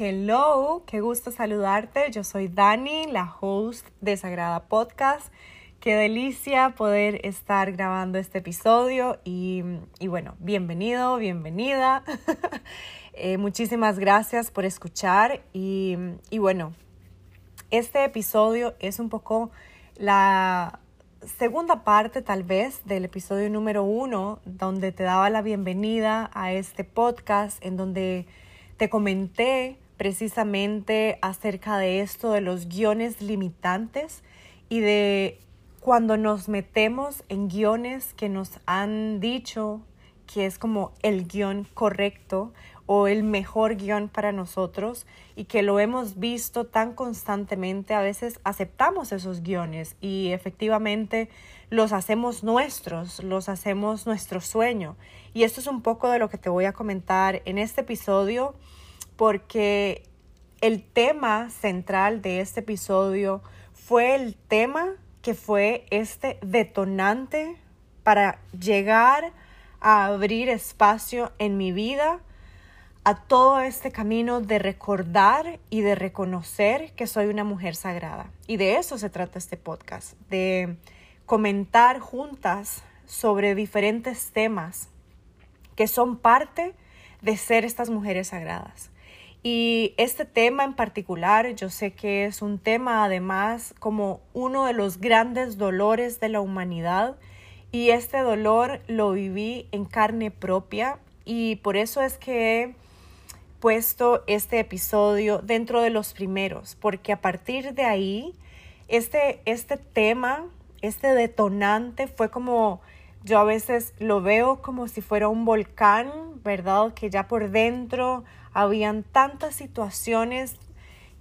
Hello, qué gusto saludarte. Yo soy Dani, la host de Sagrada Podcast. Qué delicia poder estar grabando este episodio y, bueno, bienvenido, bienvenida. Eh, muchísimas gracias por escuchar y, y bueno, este episodio es un poco la segunda parte tal vez del episodio número uno, donde te daba la bienvenida a este podcast, en donde te comenté precisamente acerca de esto, de los guiones limitantes y de cuando nos metemos en guiones que nos han dicho que es como el guion correcto o el mejor guion para nosotros y que lo hemos visto tan constantemente, a veces aceptamos esos guiones y efectivamente los hacemos nuestros, los hacemos nuestro sueño. Y esto es un poco de lo que te voy a comentar en este episodio porque el tema central de este episodio fue el tema que fue este detonante para llegar a abrir espacio en mi vida a todo este camino de recordar y de reconocer que soy una mujer sagrada. Y de eso se trata este podcast, de comentar juntas sobre diferentes temas que son parte de ser estas mujeres sagradas. Y este tema en particular, yo sé que es un tema además como uno de los grandes dolores de la humanidad y este dolor lo viví en carne propia y por eso es que puesto este episodio dentro de los primeros, porque a partir de ahí, este, este tema, este detonante fue como, yo a veces lo veo como si fuera un volcán, ¿verdad? Que ya por dentro habían tantas situaciones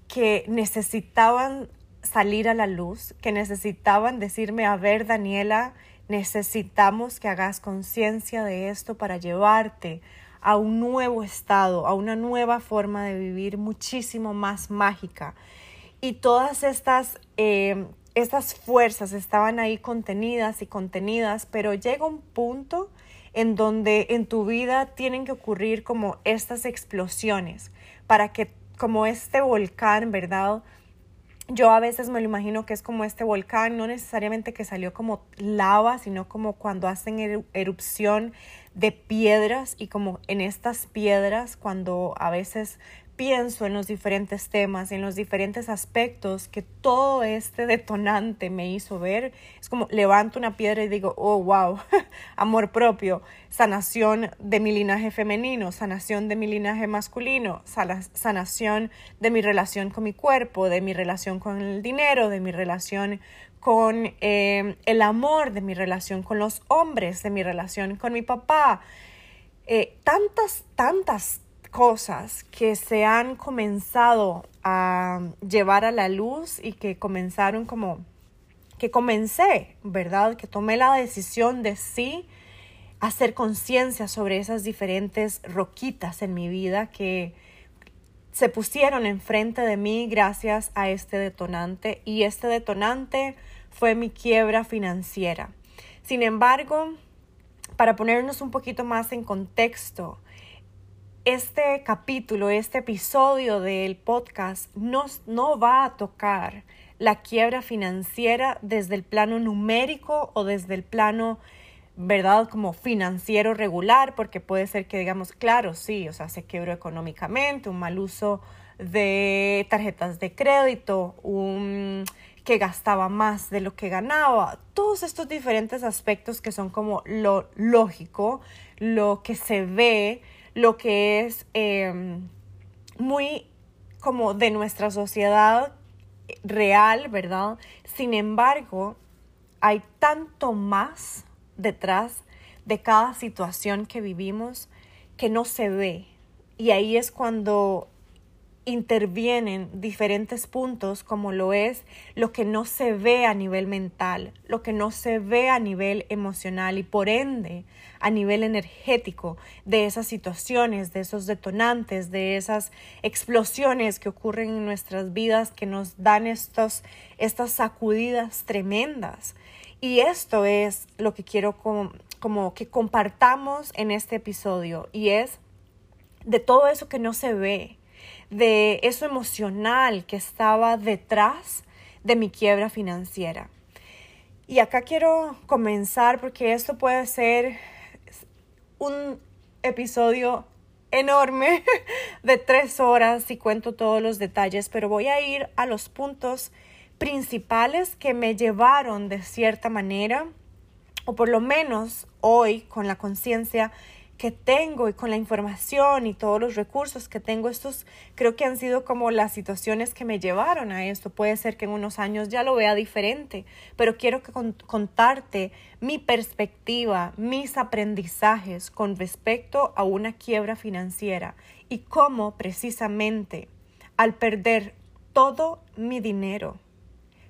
que necesitaban salir a la luz, que necesitaban decirme, a ver, Daniela, necesitamos que hagas conciencia de esto para llevarte a un nuevo estado, a una nueva forma de vivir muchísimo más mágica. Y todas estas, eh, estas fuerzas estaban ahí contenidas y contenidas, pero llega un punto en donde en tu vida tienen que ocurrir como estas explosiones para que como este volcán, ¿verdad? Yo a veces me lo imagino que es como este volcán, no necesariamente que salió como lava, sino como cuando hacen erupción de piedras y como en estas piedras cuando a veces pienso en los diferentes temas, en los diferentes aspectos que todo este detonante me hizo ver, es como levanto una piedra y digo, oh, wow, amor propio, sanación de mi linaje femenino, sanación de mi linaje masculino, sanación de mi relación con mi cuerpo, de mi relación con el dinero, de mi relación con eh, el amor, de mi relación con los hombres, de mi relación con mi papá. Eh, tantas, tantas cosas que se han comenzado a llevar a la luz y que comenzaron como que comencé, ¿verdad? Que tomé la decisión de sí hacer conciencia sobre esas diferentes roquitas en mi vida que se pusieron enfrente de mí gracias a este detonante y este detonante fue mi quiebra financiera. Sin embargo, para ponernos un poquito más en contexto, este capítulo, este episodio del podcast nos, no va a tocar la quiebra financiera desde el plano numérico o desde el plano, ¿verdad? Como financiero regular, porque puede ser que digamos, claro, sí, o sea, se quebró económicamente, un mal uso de tarjetas de crédito, un que gastaba más de lo que ganaba, todos estos diferentes aspectos que son como lo lógico, lo que se ve, lo que es em, muy como de nuestra sociedad real, ¿verdad? Sin embargo, hay tanto más detrás de cada situación que vivimos que no se ve. Y ahí es cuando intervienen diferentes puntos como lo es lo que no se ve a nivel mental, lo que no se ve a nivel emocional y por ende a nivel energético de esas situaciones, de esos detonantes, de esas explosiones que ocurren en nuestras vidas que nos dan estos, estas sacudidas tremendas. Y esto es lo que quiero como, como que compartamos en este episodio y es de todo eso que no se ve, de eso emocional que estaba detrás de mi quiebra financiera. Y acá quiero comenzar porque esto puede ser un episodio enorme de tres horas y cuento todos los detalles, pero voy a ir a los puntos principales que me llevaron de cierta manera, o por lo menos hoy con la conciencia que tengo y con la información y todos los recursos que tengo, estos creo que han sido como las situaciones que me llevaron a esto. Puede ser que en unos años ya lo vea diferente, pero quiero que contarte mi perspectiva, mis aprendizajes con respecto a una quiebra financiera y cómo precisamente al perder todo mi dinero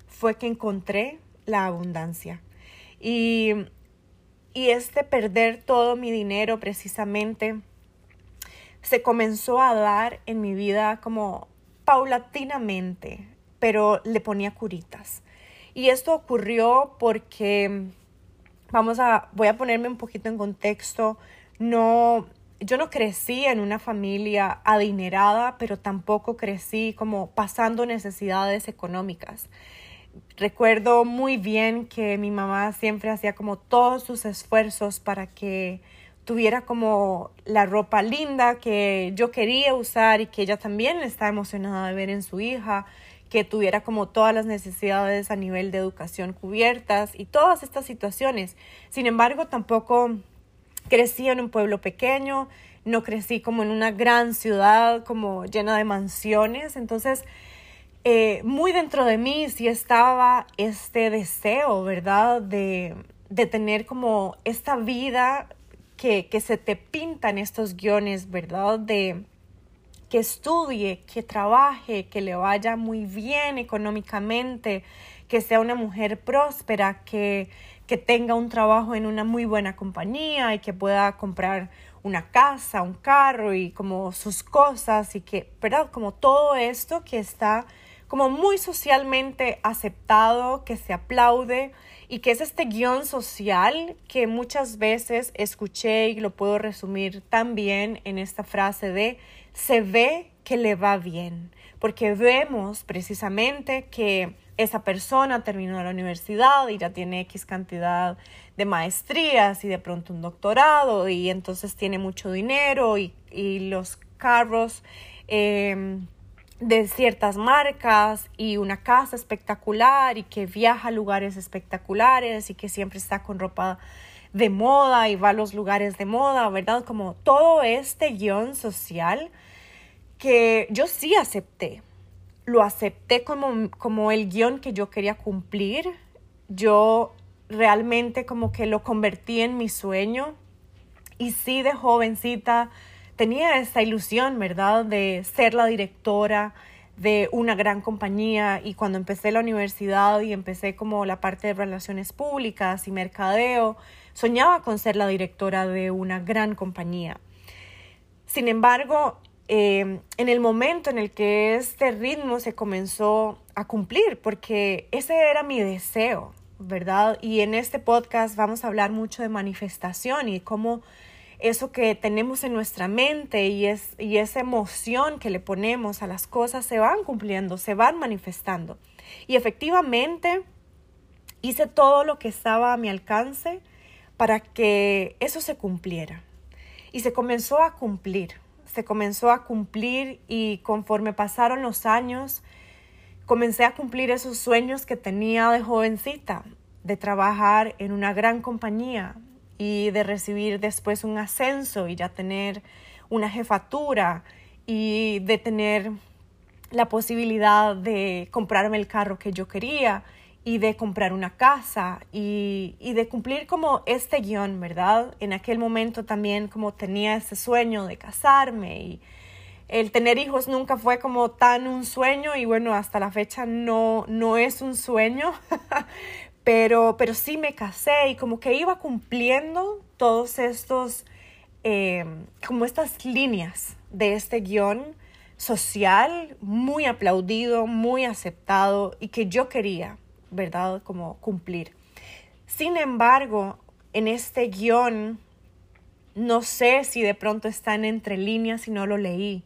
fue que encontré la abundancia. Y y este perder todo mi dinero precisamente se comenzó a dar en mi vida como paulatinamente, pero le ponía curitas. Y esto ocurrió porque, vamos a, voy a ponerme un poquito en contexto, no, yo no crecí en una familia adinerada, pero tampoco crecí como pasando necesidades económicas recuerdo muy bien que mi mamá siempre hacía como todos sus esfuerzos para que tuviera como la ropa linda que yo quería usar y que ella también estaba emocionada de ver en su hija, que tuviera como todas las necesidades a nivel de educación cubiertas y todas estas situaciones. Sin embargo, tampoco crecí en un pueblo pequeño, no crecí como en una gran ciudad como llena de mansiones, entonces eh, muy dentro de mí sí estaba este deseo, ¿verdad? De, tener como esta vida que, que, se te pintan estos guiones, ¿verdad? De que estudie, que trabaje, que le vaya muy bien económicamente, que sea una mujer próspera, que, que tenga un trabajo en una muy buena compañía y que pueda comprar una casa, un carro y como sus cosas y que, ¿verdad? Como todo esto que está como muy socialmente aceptado, que se aplaude y que es este guion social que muchas veces escuché y lo puedo resumir también en esta frase de se ve que le va bien, porque vemos precisamente que esa persona terminó la universidad y ya tiene X cantidad de maestrías y de pronto un doctorado y entonces tiene mucho dinero y, los carros. Eh, de ciertas marcas y una casa espectacular y que viaja a lugares espectaculares y que siempre está con ropa de moda y va a los lugares de moda, ¿verdad? Como todo este guion social que yo sí acepté. Lo acepté como, como el guion que yo quería cumplir. Yo realmente como que lo convertí en mi sueño. Y sí, de jovencita tenía esa ilusión, ¿verdad?, de ser la directora de una gran compañía y cuando empecé la universidad y empecé como la parte de relaciones públicas y mercadeo, soñaba con ser la directora de una gran compañía. Sin embargo, eh, en el momento en el que este ritmo se comenzó a cumplir, porque ese era mi deseo, ¿verdad? Y en este podcast vamos a hablar mucho de manifestación y cómo eso que tenemos en nuestra mente y, es, y esa emoción que le ponemos a las cosas se van cumpliendo, se van manifestando. Y efectivamente hice todo lo que estaba a mi alcance para que eso se cumpliera. Y se comenzó a cumplir, se comenzó a cumplir y conforme pasaron los años, comencé a cumplir esos sueños que tenía de jovencita, de trabajar en una gran compañía, y de recibir después un ascenso y ya tener una jefatura y de tener la posibilidad de comprarme el carro que yo quería y de comprar una casa y, y, de cumplir como este guion, ¿verdad? En aquel momento también como tenía ese sueño de casarme y el tener hijos nunca fue como tan un sueño y bueno, hasta la fecha no, no es un sueño, Pero, pero sí me casé y como que iba cumpliendo todos estos, eh, como estas líneas de este guion social muy aplaudido, muy aceptado y que yo quería, ¿verdad? Como cumplir. Sin embargo, en este guion, no sé si de pronto están entre líneas y no lo leí,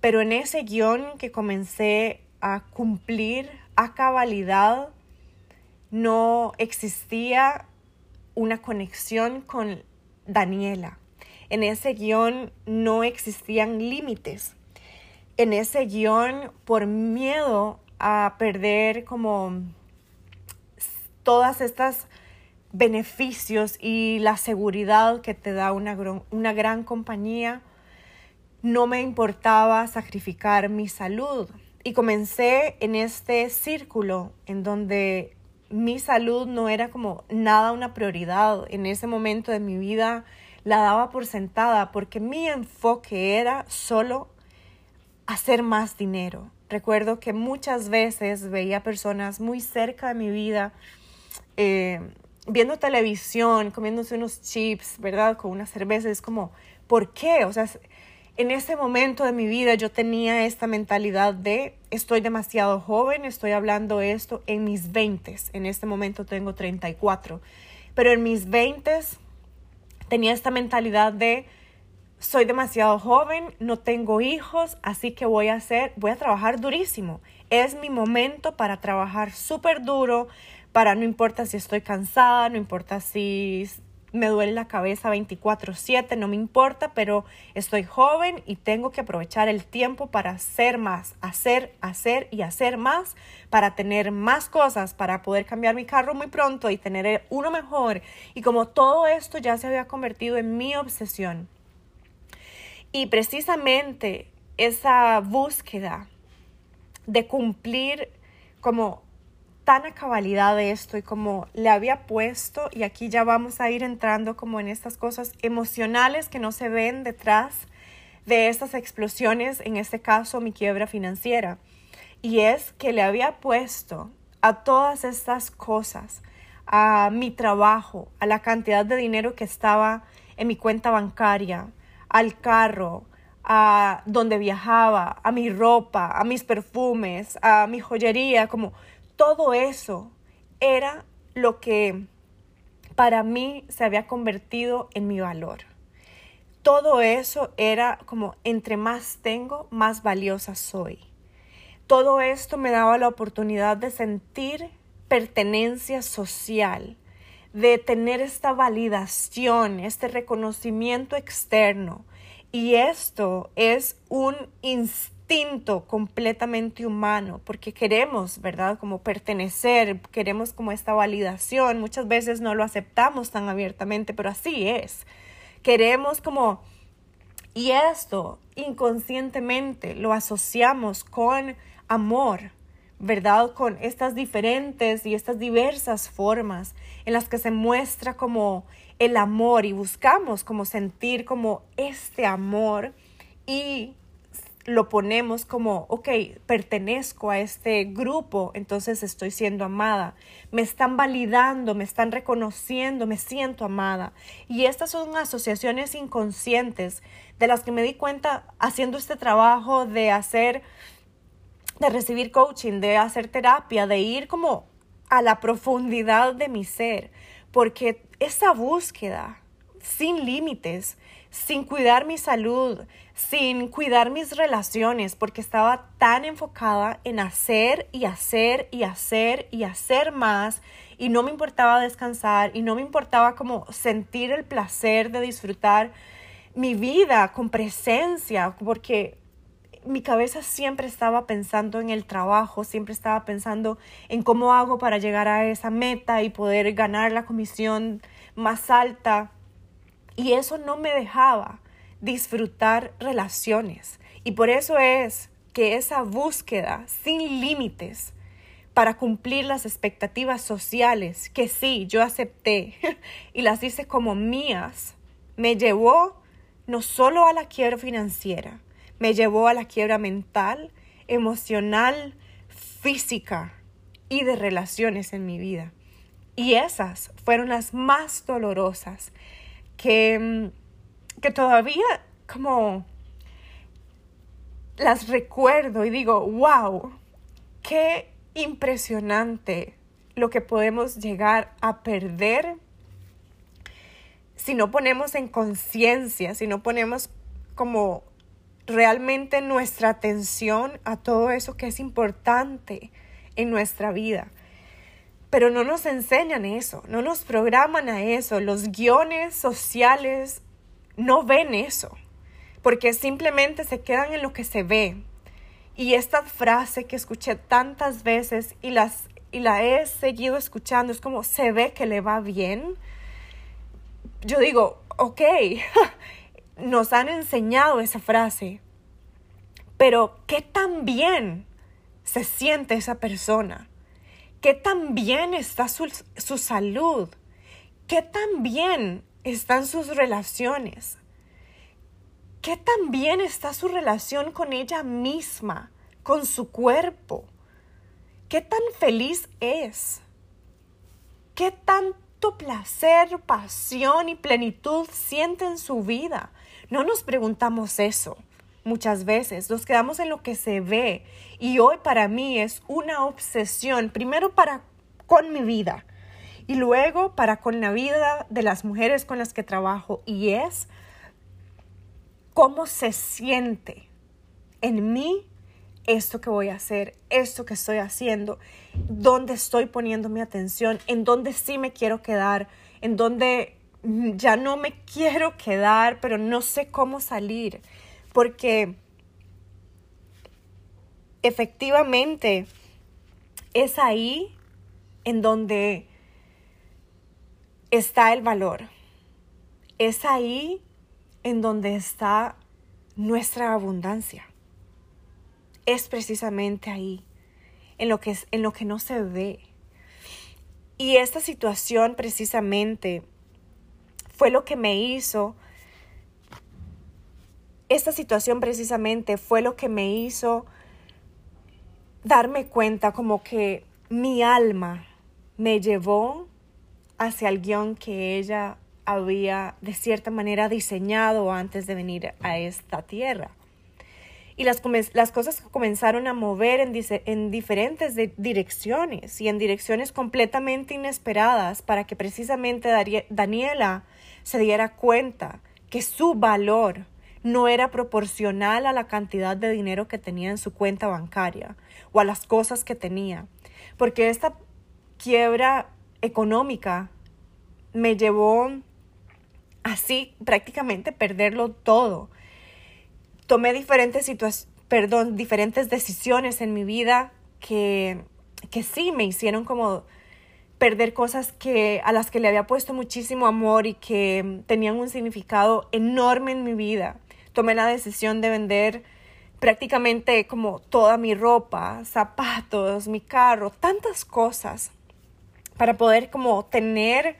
pero en ese guion que comencé a cumplir a cabalidad, no existía una conexión con Daniela. En ese guion no existían límites. En ese guion, por miedo a perder como todas estas beneficios y la seguridad que te da una, una gran compañía, no me importaba sacrificar mi salud. Y comencé en este círculo en donde mi salud no era como nada una prioridad. En ese momento de mi vida la daba por sentada porque mi enfoque era solo hacer más dinero. Recuerdo que muchas veces veía personas muy cerca de mi vida eh, viendo televisión, comiéndose unos chips, ¿verdad? Con una cerveza. Es como, ¿por qué? O sea, en ese momento de mi vida yo tenía esta mentalidad de estoy demasiado joven, estoy hablando esto en mis 20. En este momento tengo 34. Pero en mis 20 tenía esta mentalidad de soy demasiado joven, no tengo hijos, así que voy a hacer, voy a trabajar durísimo. Es mi momento para trabajar súper duro, para no importa si estoy cansada, no importa si me duele la cabeza 24/7, no me importa, pero estoy joven y tengo que aprovechar el tiempo para hacer más, hacer, hacer y hacer más, para tener más cosas, para poder cambiar mi carro muy pronto y tener uno mejor. Y como todo esto ya se había convertido en mi obsesión. Y precisamente esa búsqueda de cumplir como tan a cabalidad de esto y como le había puesto, y aquí ya vamos a ir entrando como en estas cosas emocionales que no se ven detrás de estas explosiones, en este caso mi quiebra financiera. Y es que le había puesto a todas estas cosas, a mi trabajo, a la cantidad de dinero que estaba en mi cuenta bancaria, al carro, a donde viajaba, a mi ropa, a mis perfumes, a mi joyería, como todo eso era lo que para mí se había convertido en mi valor. Todo eso era como entre más tengo, más valiosa soy. Todo esto me daba la oportunidad de sentir pertenencia social, de tener esta validación, este reconocimiento externo. Y esto es un instinto instinto completamente humano, porque queremos, ¿verdad? Como pertenecer, queremos como esta validación. Muchas veces no lo aceptamos tan abiertamente, pero así es. Queremos como... Y esto inconscientemente lo asociamos con amor, ¿verdad? Con estas diferentes y estas diversas formas en las que se muestra como el amor y buscamos como sentir como este amor y lo ponemos como, ok, pertenezco a este grupo, entonces estoy siendo amada. Me están validando, me están reconociendo, me siento amada. Y estas son asociaciones inconscientes de las que me di cuenta haciendo este trabajo de hacer, de recibir coaching, de hacer terapia, de ir como a la profundidad de mi ser, porque esa búsqueda sin límites, sin cuidar mi salud, sin cuidar mis relaciones, porque estaba tan enfocada en hacer y hacer y hacer y hacer más y no me importaba descansar y no me importaba como sentir el placer de disfrutar mi vida con presencia, porque mi cabeza siempre estaba pensando en el trabajo, siempre estaba pensando en cómo hago para llegar a esa meta y poder ganar la comisión más alta. Y eso no me dejaba disfrutar relaciones. Y por eso es que esa búsqueda sin límites para cumplir las expectativas sociales que sí, yo acepté y las hice como mías, me llevó no solo a la quiebra financiera, me llevó a la quiebra mental, emocional, física y de relaciones en mi vida. Y esas fueron las más dolorosas que, mm, que todavía como las recuerdo y digo, wow, qué impresionante lo que podemos llegar a perder si no ponemos en conciencia, si no ponemos como realmente nuestra atención a todo eso que es importante en nuestra vida. Pero no nos enseñan eso, no nos programan a eso. Los guiones sociales no ven eso, porque simplemente se quedan en lo que se ve. Y esta frase que escuché tantas veces y, las, y la he seguido escuchando es como, se ve que le va bien. Yo digo, ok, nos han enseñado esa frase, pero ¿qué tan bien se siente esa persona? ¿Qué tan bien está su, su salud? ¿Qué tan bien están sus relaciones? ¿Qué tan bien está su relación con ella misma, con su cuerpo? ¿Qué tan feliz es? ¿Qué tanto placer, pasión y plenitud siente en su vida? No nos preguntamos eso muchas veces, nos quedamos en lo que se ve y hoy para mí es una obsesión, primero para con mi vida y luego para con la vida de las mujeres con las que trabajo y es cómo se siente en mí esto que voy a hacer, esto que estoy haciendo, dónde estoy poniendo mi atención, en dónde sí me quiero quedar, en dónde ya no me quiero quedar, pero no sé cómo salir, porque efectivamente es ahí en donde está el valor, es ahí en donde está nuestra abundancia, es precisamente ahí, en lo que, en lo que no se ve. Y esta situación precisamente fue lo que me hizo, esta situación precisamente fue lo que me hizo darme cuenta como que mi alma me llevó hacia el guion que ella había de cierta manera diseñado antes de venir a esta tierra. Y las, cosas comenzaron a mover en diferentes direcciones y en direcciones completamente inesperadas para que precisamente Daniela se diera cuenta que su valor no era proporcional a la cantidad de dinero que tenía en su cuenta bancaria o a las cosas que tenía. Porque esta quiebra económica me llevó así prácticamente perderlo todo. Tomé diferentes perdón, diferentes decisiones en mi vida que, que sí me hicieron como perder cosas que, a las que le había puesto muchísimo amor y que tenían un significado enorme en mi vida. Tomé la decisión de vender prácticamente como toda mi ropa, zapatos, mi carro, tantas cosas para poder como tener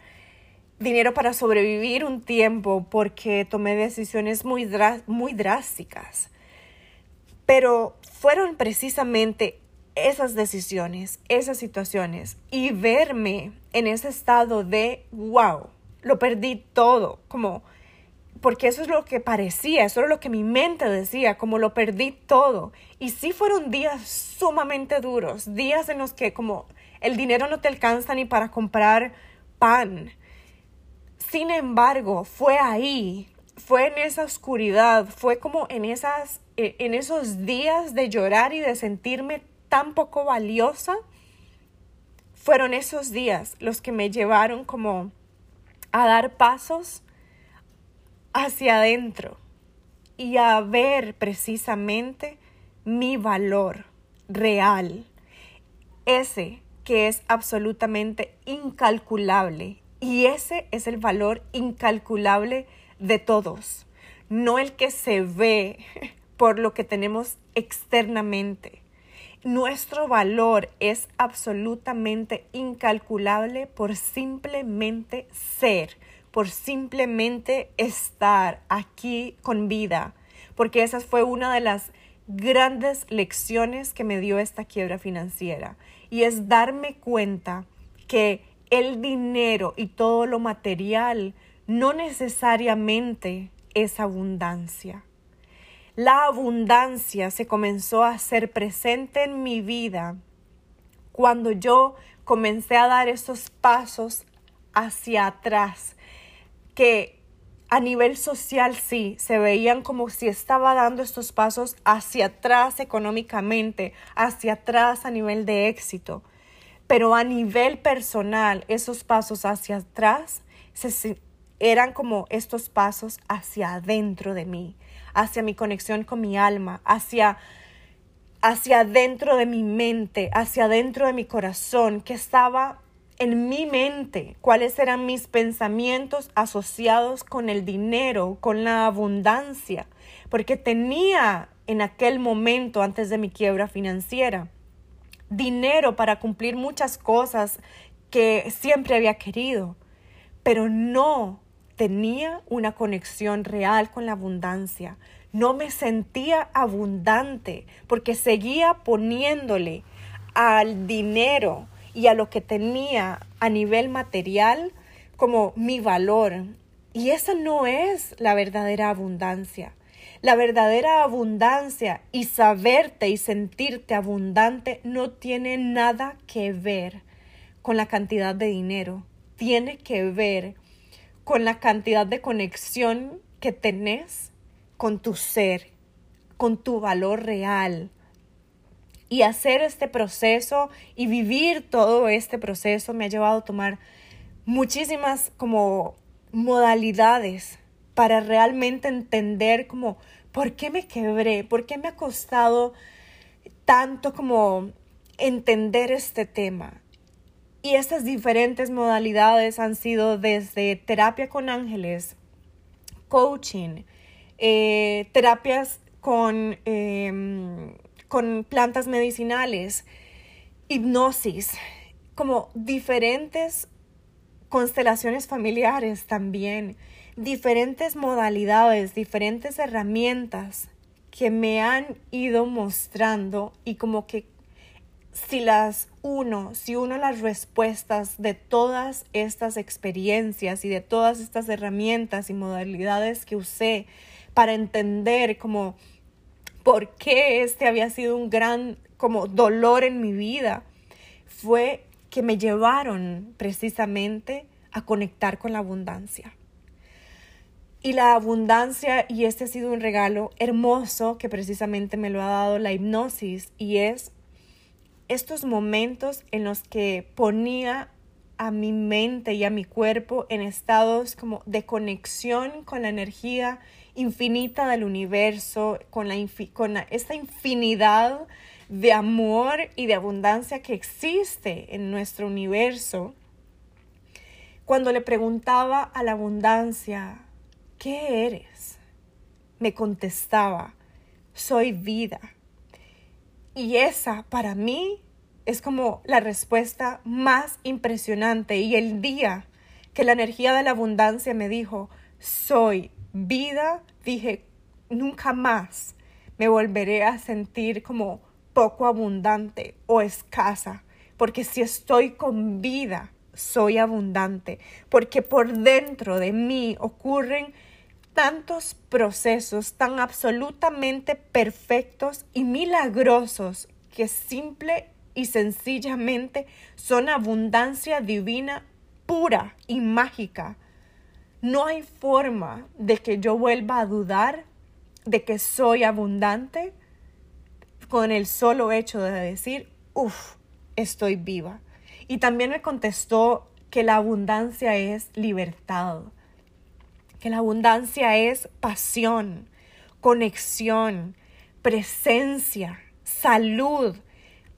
dinero para sobrevivir un tiempo porque tomé decisiones muy, drásticas. Pero fueron precisamente esas decisiones, esas situaciones y verme en ese estado de, wow, lo perdí todo, como, porque eso es lo que parecía, eso era lo que mi mente decía, como lo perdí todo. Y sí fueron días sumamente duros, días en los que como el dinero no te alcanza ni para comprar pan. Sin embargo, fue ahí, fue en esa oscuridad, fue como en, esas, eh, en esos días de llorar y de sentirme tan poco valiosa, fueron esos días los que me llevaron como a dar pasos hacia adentro y a ver precisamente mi valor real, ese que es absolutamente incalculable. Y ese es el valor incalculable de todos, no el que se ve por lo que tenemos externamente. Nuestro valor es absolutamente incalculable por simplemente ser, por simplemente estar aquí con vida, porque esa fue una de las grandes lecciones que me dio esta quiebra financiera y es darme cuenta que el dinero y todo lo material no necesariamente es abundancia. La abundancia se comenzó a hacer presente en mi vida cuando yo comencé a dar esos pasos hacia atrás, que a nivel social sí, se veían como si estaba dando estos pasos hacia atrás económicamente, hacia atrás a nivel de éxito. Pero a nivel personal, esos pasos hacia atrás eran como estos pasos hacia adentro de mí, hacia mi conexión con mi alma, hacia hacia adentro de mi mente, hacia adentro de mi corazón, que estaba en mi mente, cuáles eran mis pensamientos asociados con el dinero, con la abundancia, porque tenía en aquel momento antes de mi quiebra financiera dinero para cumplir muchas cosas que siempre había querido, pero no tenía una conexión real con la abundancia. No me sentía abundante porque seguía poniéndole al dinero, y a lo que tenía a nivel material como mi valor. Y esa no es la verdadera abundancia. La verdadera abundancia y saberte y sentirte abundante no tiene nada que ver con la cantidad de dinero. Tiene que ver con la cantidad de conexión que tenés con tu ser, con tu valor real, y hacer este proceso y vivir todo este proceso me ha llevado a tomar muchísimas como modalidades para realmente entender como por qué me quebré, por qué me ha costado tanto como entender este tema. Y estas diferentes modalidades han sido desde terapia con ángeles, coaching, eh, terapias con em, con plantas medicinales, hipnosis, como diferentes constelaciones familiares también, diferentes modalidades, diferentes herramientas que me han ido mostrando y como que si las uno, si uno las respuestas de todas estas experiencias y de todas estas herramientas y modalidades que usé para entender como por qué este había sido un gran como dolor en mi vida, fue que me llevaron precisamente a conectar con la abundancia. Y la abundancia, y este ha sido un regalo hermoso que precisamente me lo ha dado la hipnosis, y es estos momentos en los que ponía a mi mente y a mi cuerpo en estados como de conexión con la energía infinita del universo, con, la con esta infinidad de amor y de abundancia que existe en nuestro universo, cuando le preguntaba a la abundancia, ¿qué eres? Me contestaba, soy vida. Y esa para mí es como la respuesta más impresionante. Y el día que la energía de la abundancia me dijo, soy vida, dije, nunca más me volveré a sentir como poco abundante o escasa, porque si estoy con vida, soy abundante, porque por dentro de mí ocurren tantos procesos tan absolutamente perfectos y milagrosos que simple y sencillamente son abundancia divina pura y mágica no hay forma de que yo vuelva a dudar de que soy abundante con el solo hecho de decir, uff, estoy viva. Y también me contestó que la abundancia es libertad, que la abundancia es pasión, conexión, presencia, salud,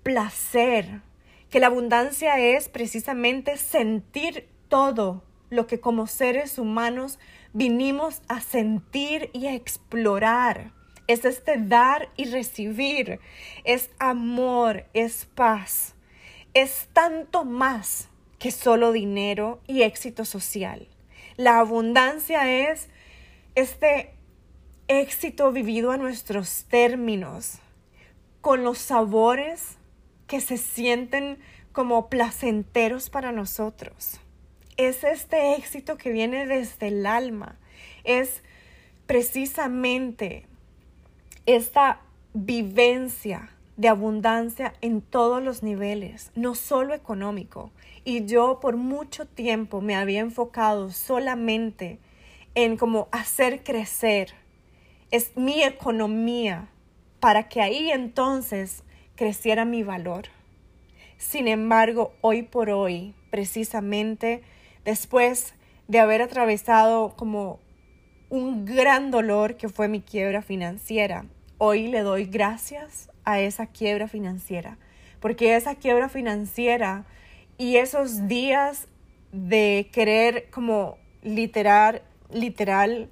placer, que la abundancia es precisamente sentir todo lo que como seres humanos vinimos a sentir y a explorar. Es este dar y recibir, es amor, es paz, es tanto más que solo dinero y éxito social. La abundancia es este éxito vivido a nuestros términos, con los sabores que se sienten como placenteros para nosotros es este éxito que viene desde el alma. Es precisamente esta vivencia de abundancia en todos los niveles, no solo económico. Y yo por mucho tiempo me había enfocado solamente en como hacer crecer. Es mi economía para que ahí entonces creciera mi valor. Sin embargo, hoy por hoy, precisamente después de haber atravesado como un gran dolor que fue mi quiebra financiera, hoy le doy gracias a esa quiebra financiera, porque esa quiebra financiera y esos días de querer como literal, literal,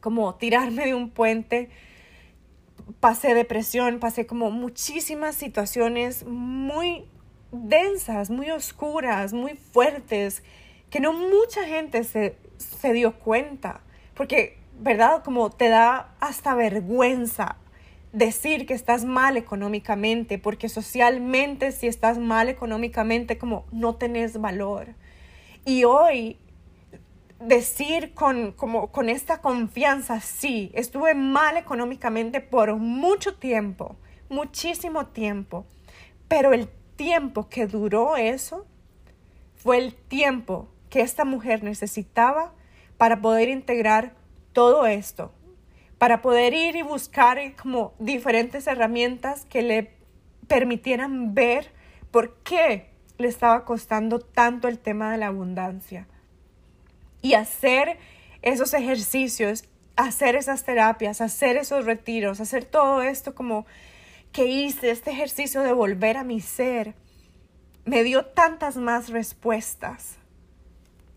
como tirarme de un puente, pasé depresión, pasé como muchísimas situaciones muy densas, muy oscuras, muy fuertes, que no mucha gente se, se dio cuenta, porque, ¿verdad? Como te da hasta vergüenza decir que estás mal económicamente, porque socialmente si estás mal económicamente, como no tenés valor. Y hoy decir con, como, con esta confianza, sí, estuve mal económicamente por mucho tiempo, muchísimo tiempo, pero el tiempo que duró eso fue el tiempo que esta mujer necesitaba para poder integrar todo esto, para poder ir y buscar como diferentes herramientas que le permitieran ver por qué le estaba costando tanto el tema de la abundancia. Y hacer esos ejercicios, hacer esas terapias, hacer esos retiros, hacer todo esto como que hice, este ejercicio de volver a mi ser, me dio tantas más respuestas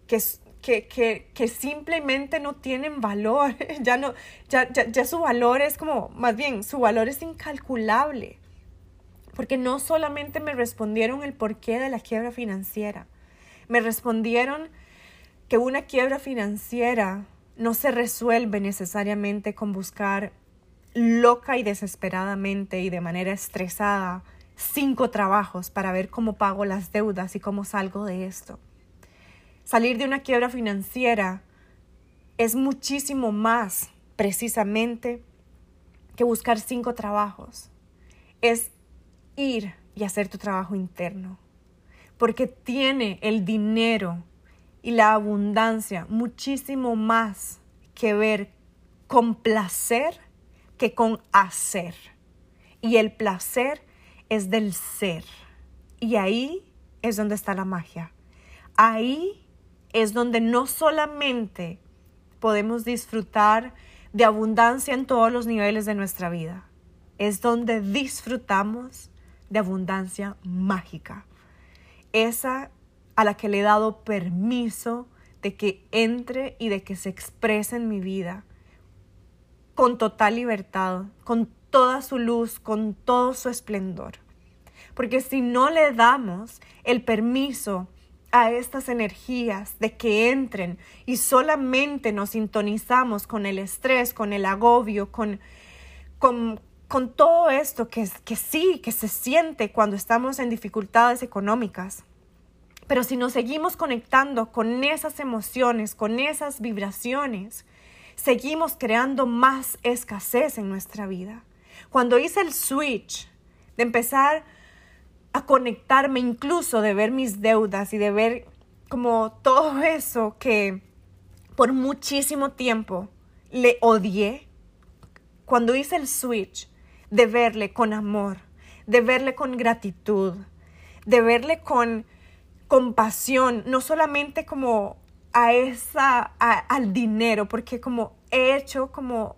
que, que, que, simplemente no tienen valor, ya, no, ya, ya, ya su valor es como, más bien, su valor es incalculable, porque no solamente me respondieron el porqué de la quiebra financiera, me respondieron que una quiebra financiera no se resuelve necesariamente con buscar loca y desesperadamente y de manera estresada cinco trabajos para ver cómo pago las deudas y cómo salgo de esto. Salir de una quiebra financiera es muchísimo más precisamente que buscar cinco trabajos. Es ir y hacer tu trabajo interno. Porque tiene el dinero y la abundancia muchísimo más que ver con placer que con hacer. Y el placer es del ser. Y ahí es donde está la magia. Ahí es donde no solamente podemos disfrutar de abundancia en todos los niveles de nuestra vida, es donde disfrutamos de abundancia mágica. Esa a la que le he dado permiso de que entre y de que se exprese en mi vida con total libertad, con toda su luz, con todo su esplendor. Porque si no le damos el permiso a estas energías de que entren y solamente nos sintonizamos con el estrés, con el agobio, con, con, con todo esto que, que sí, que se siente cuando estamos en dificultades económicas, pero si nos seguimos conectando con esas emociones, con esas vibraciones, seguimos creando más escasez en nuestra vida. Cuando hice el switch de empezar a conectarme incluso de ver mis deudas y de ver como todo eso que por muchísimo tiempo le odié, cuando hice el switch de verle con amor, de verle con gratitud, de verle con compasión, no solamente como a esa, al dinero, porque como he hecho como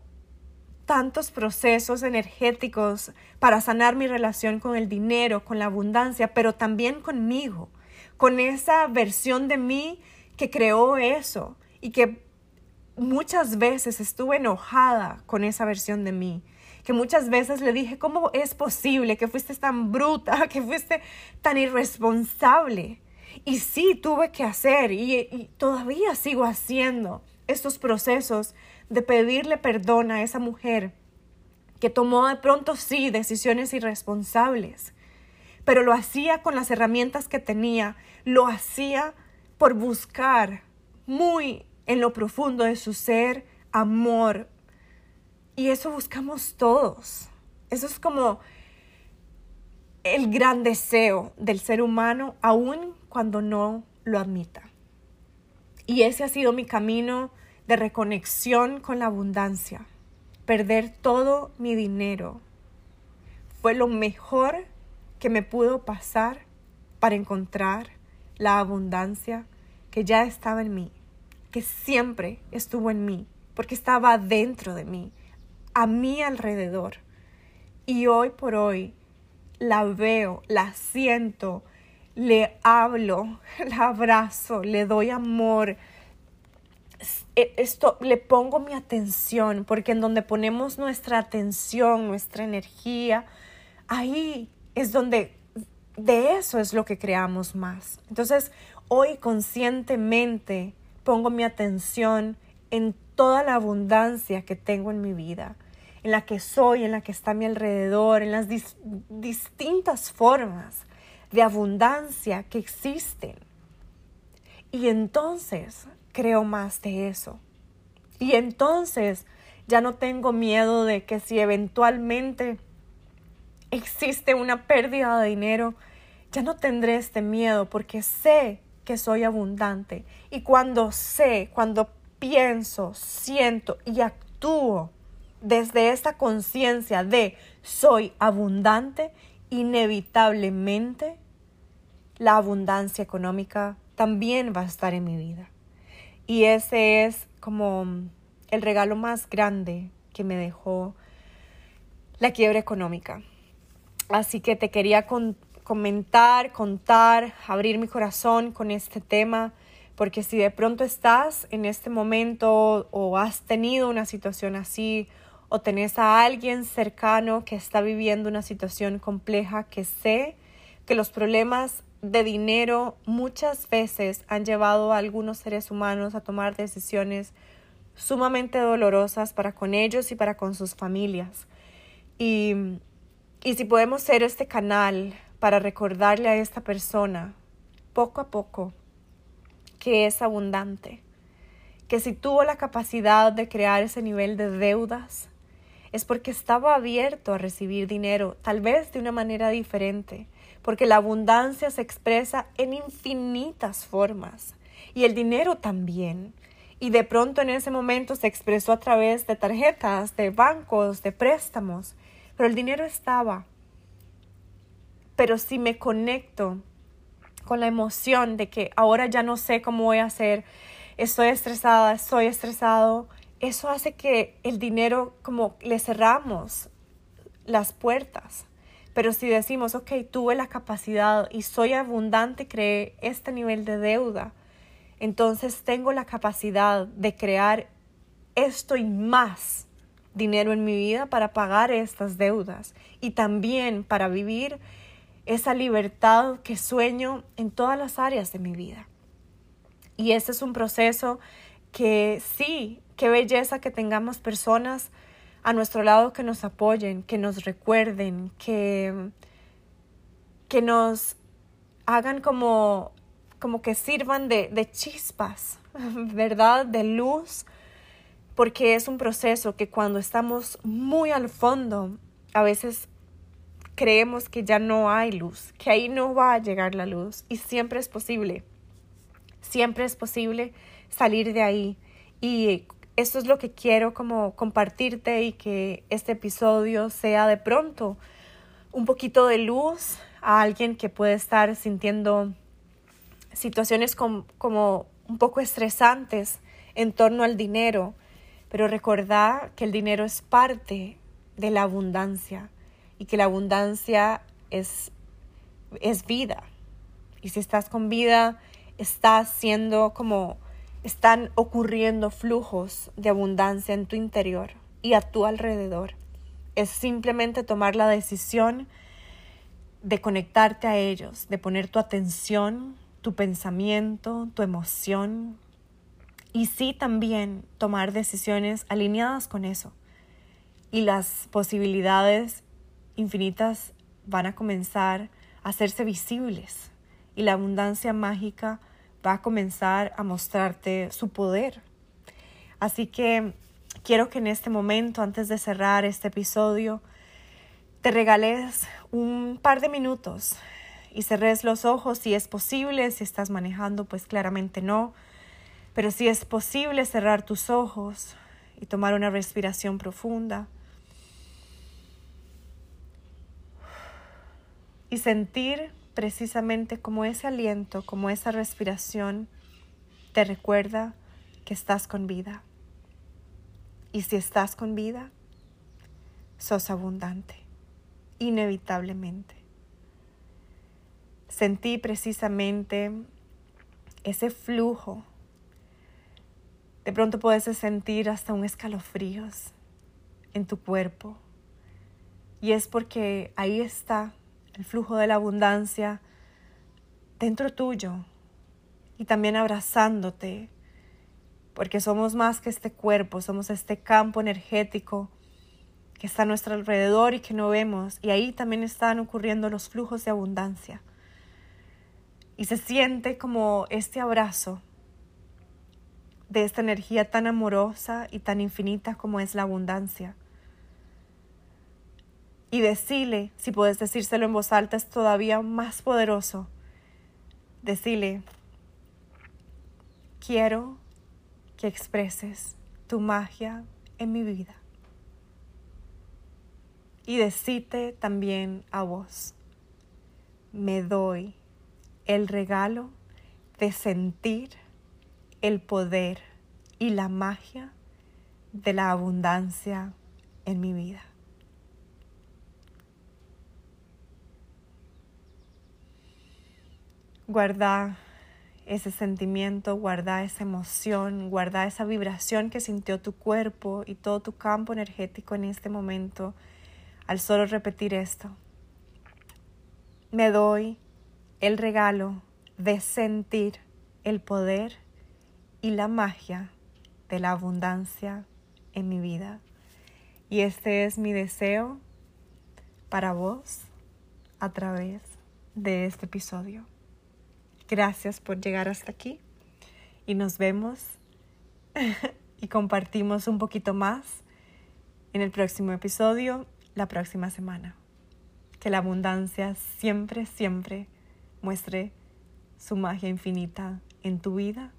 tantos procesos energéticos para sanar mi relación con el dinero, con la abundancia, pero también conmigo, con esa versión de mí que creó eso y que muchas veces estuve enojada con esa versión de mí, que muchas veces le dije, ¿cómo es posible que fuiste tan bruta, que fuiste tan irresponsable? Y sí, tuve que hacer y, todavía sigo haciendo estos procesos de pedirle perdón a esa mujer que tomó de pronto sí decisiones irresponsables, pero lo hacía con las herramientas que tenía, lo hacía por buscar muy en lo profundo de su ser amor. Y eso buscamos todos. Eso es como el gran deseo del ser humano, aún cuando no lo admita. Y ese ha sido mi camino de reconexión con la abundancia. Perder todo mi dinero fue lo mejor que me pudo pasar para encontrar la abundancia que ya estaba en mí, que siempre estuvo en mí, porque estaba dentro de mí, a mi alrededor. Y hoy por hoy la veo, la siento, le hablo, la abrazo, le doy amor. E, esto le pongo mi atención, porque en donde ponemos nuestra atención, nuestra energía, ahí es donde de eso es lo que creamos más. Entonces, hoy conscientemente pongo mi atención en toda la abundancia que tengo en mi vida, en la que soy, en la que está a mi alrededor, en las distintas formas de abundancia que existen. Y entonces creo más de eso. Y entonces ya no tengo miedo de que si eventualmente existe una pérdida de dinero, ya no tendré este miedo porque sé que soy abundante. Y cuando sé, cuando pienso, siento y actúo desde esta conciencia de soy abundante, inevitablemente la abundancia económica también va a estar en mi vida. Y ese es como el regalo más grande que me dejó la quiebra económica. Así que te quería comentar, contar, abrir mi corazón con este tema, porque si de pronto estás en este momento o has tenido una situación así, o tenés a alguien cercano que está viviendo una situación compleja, que sé que los problemas de dinero muchas veces han llevado a algunos seres humanos a tomar decisiones sumamente dolorosas para con ellos y para con sus familias. Y, y si podemos ser este canal para recordarle a esta persona poco a poco que es abundante, que si tuvo la capacidad de crear ese nivel de deudas, es porque estaba abierto a recibir dinero, tal vez de una manera diferente, porque la abundancia se expresa en infinitas formas y el dinero también. Y de pronto en ese momento se expresó a través de tarjetas, de bancos, de préstamos, pero el dinero estaba. Pero si me conecto con la emoción de que ahora ya no sé cómo voy a hacer, estoy estresada, estoy estresado, eso hace que el dinero como le cerramos las puertas. Pero si decimos, ok, tuve la capacidad y soy abundante, creé este nivel de deuda, entonces tengo la capacidad de crear esto y más dinero en mi vida para pagar estas deudas y también para vivir esa libertad que sueño en todas las áreas de mi vida. Y este es un proceso que sí, qué belleza que tengamos personas a nuestro lado que nos apoyen, que nos recuerden, que, que nos hagan como, como que sirvan de, de chispas, ¿verdad? De luz, porque es un proceso que cuando estamos muy al fondo, a veces creemos que ya no hay luz, que ahí no va a llegar la luz y siempre es posible, siempre es posible salir de ahí y esto es lo que quiero como compartirte y que este episodio sea de pronto un poquito de luz a alguien que puede estar sintiendo situaciones como un poco estresantes en torno al dinero, pero recordar que el dinero es parte de la abundancia y que la abundancia es, es vida. Y si estás con vida, estás siendo como están ocurriendo flujos de abundancia en tu interior y a tu alrededor. Es simplemente tomar la decisión de conectarte a ellos, de poner tu atención, tu pensamiento, tu emoción y sí también tomar decisiones alineadas con eso. Y las posibilidades infinitas van a comenzar a hacerse visibles y la abundancia mágica va a comenzar a mostrarte su poder. Así que quiero que en este momento, antes de cerrar este episodio, te regales un par de minutos y cerres los ojos si es posible, si estás manejando, pues claramente no. Pero si es posible cerrar tus ojos y tomar una respiración profunda y sentir precisamente como ese aliento, como esa respiración te recuerda que estás con vida. Y si estás con vida, sos abundante, inevitablemente. Sentí precisamente ese flujo. De pronto puedes sentir hasta un escalofríos en tu cuerpo. Y es porque ahí está el flujo de la abundancia dentro tuyo y también abrazándote, porque somos más que este cuerpo, somos este campo energético que está a nuestro alrededor y que no vemos, y ahí también están ocurriendo los flujos de abundancia. Y se siente como este abrazo de esta energía tan amorosa y tan infinita como es la abundancia y decile, si puedes decírselo en voz alta, es todavía más poderoso. Decile, quiero que expreses tu magia en mi vida. Y decite también a vos, me doy el regalo de sentir el poder y la magia de la abundancia en mi vida. Guarda ese sentimiento, guarda esa emoción, guarda esa vibración que sintió tu cuerpo y todo tu campo energético en este momento al solo repetir esto. Me doy el regalo de sentir el poder y la magia de la abundancia en mi vida. Y este es mi deseo para vos a través de este episodio. Gracias por llegar hasta aquí y nos vemos y compartimos un poquito más en el próximo episodio la próxima semana. Que la abundancia siempre, siempre muestre su magia infinita en tu vida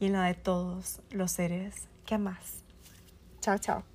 y en la de todos los seres que amas. Chao, chao.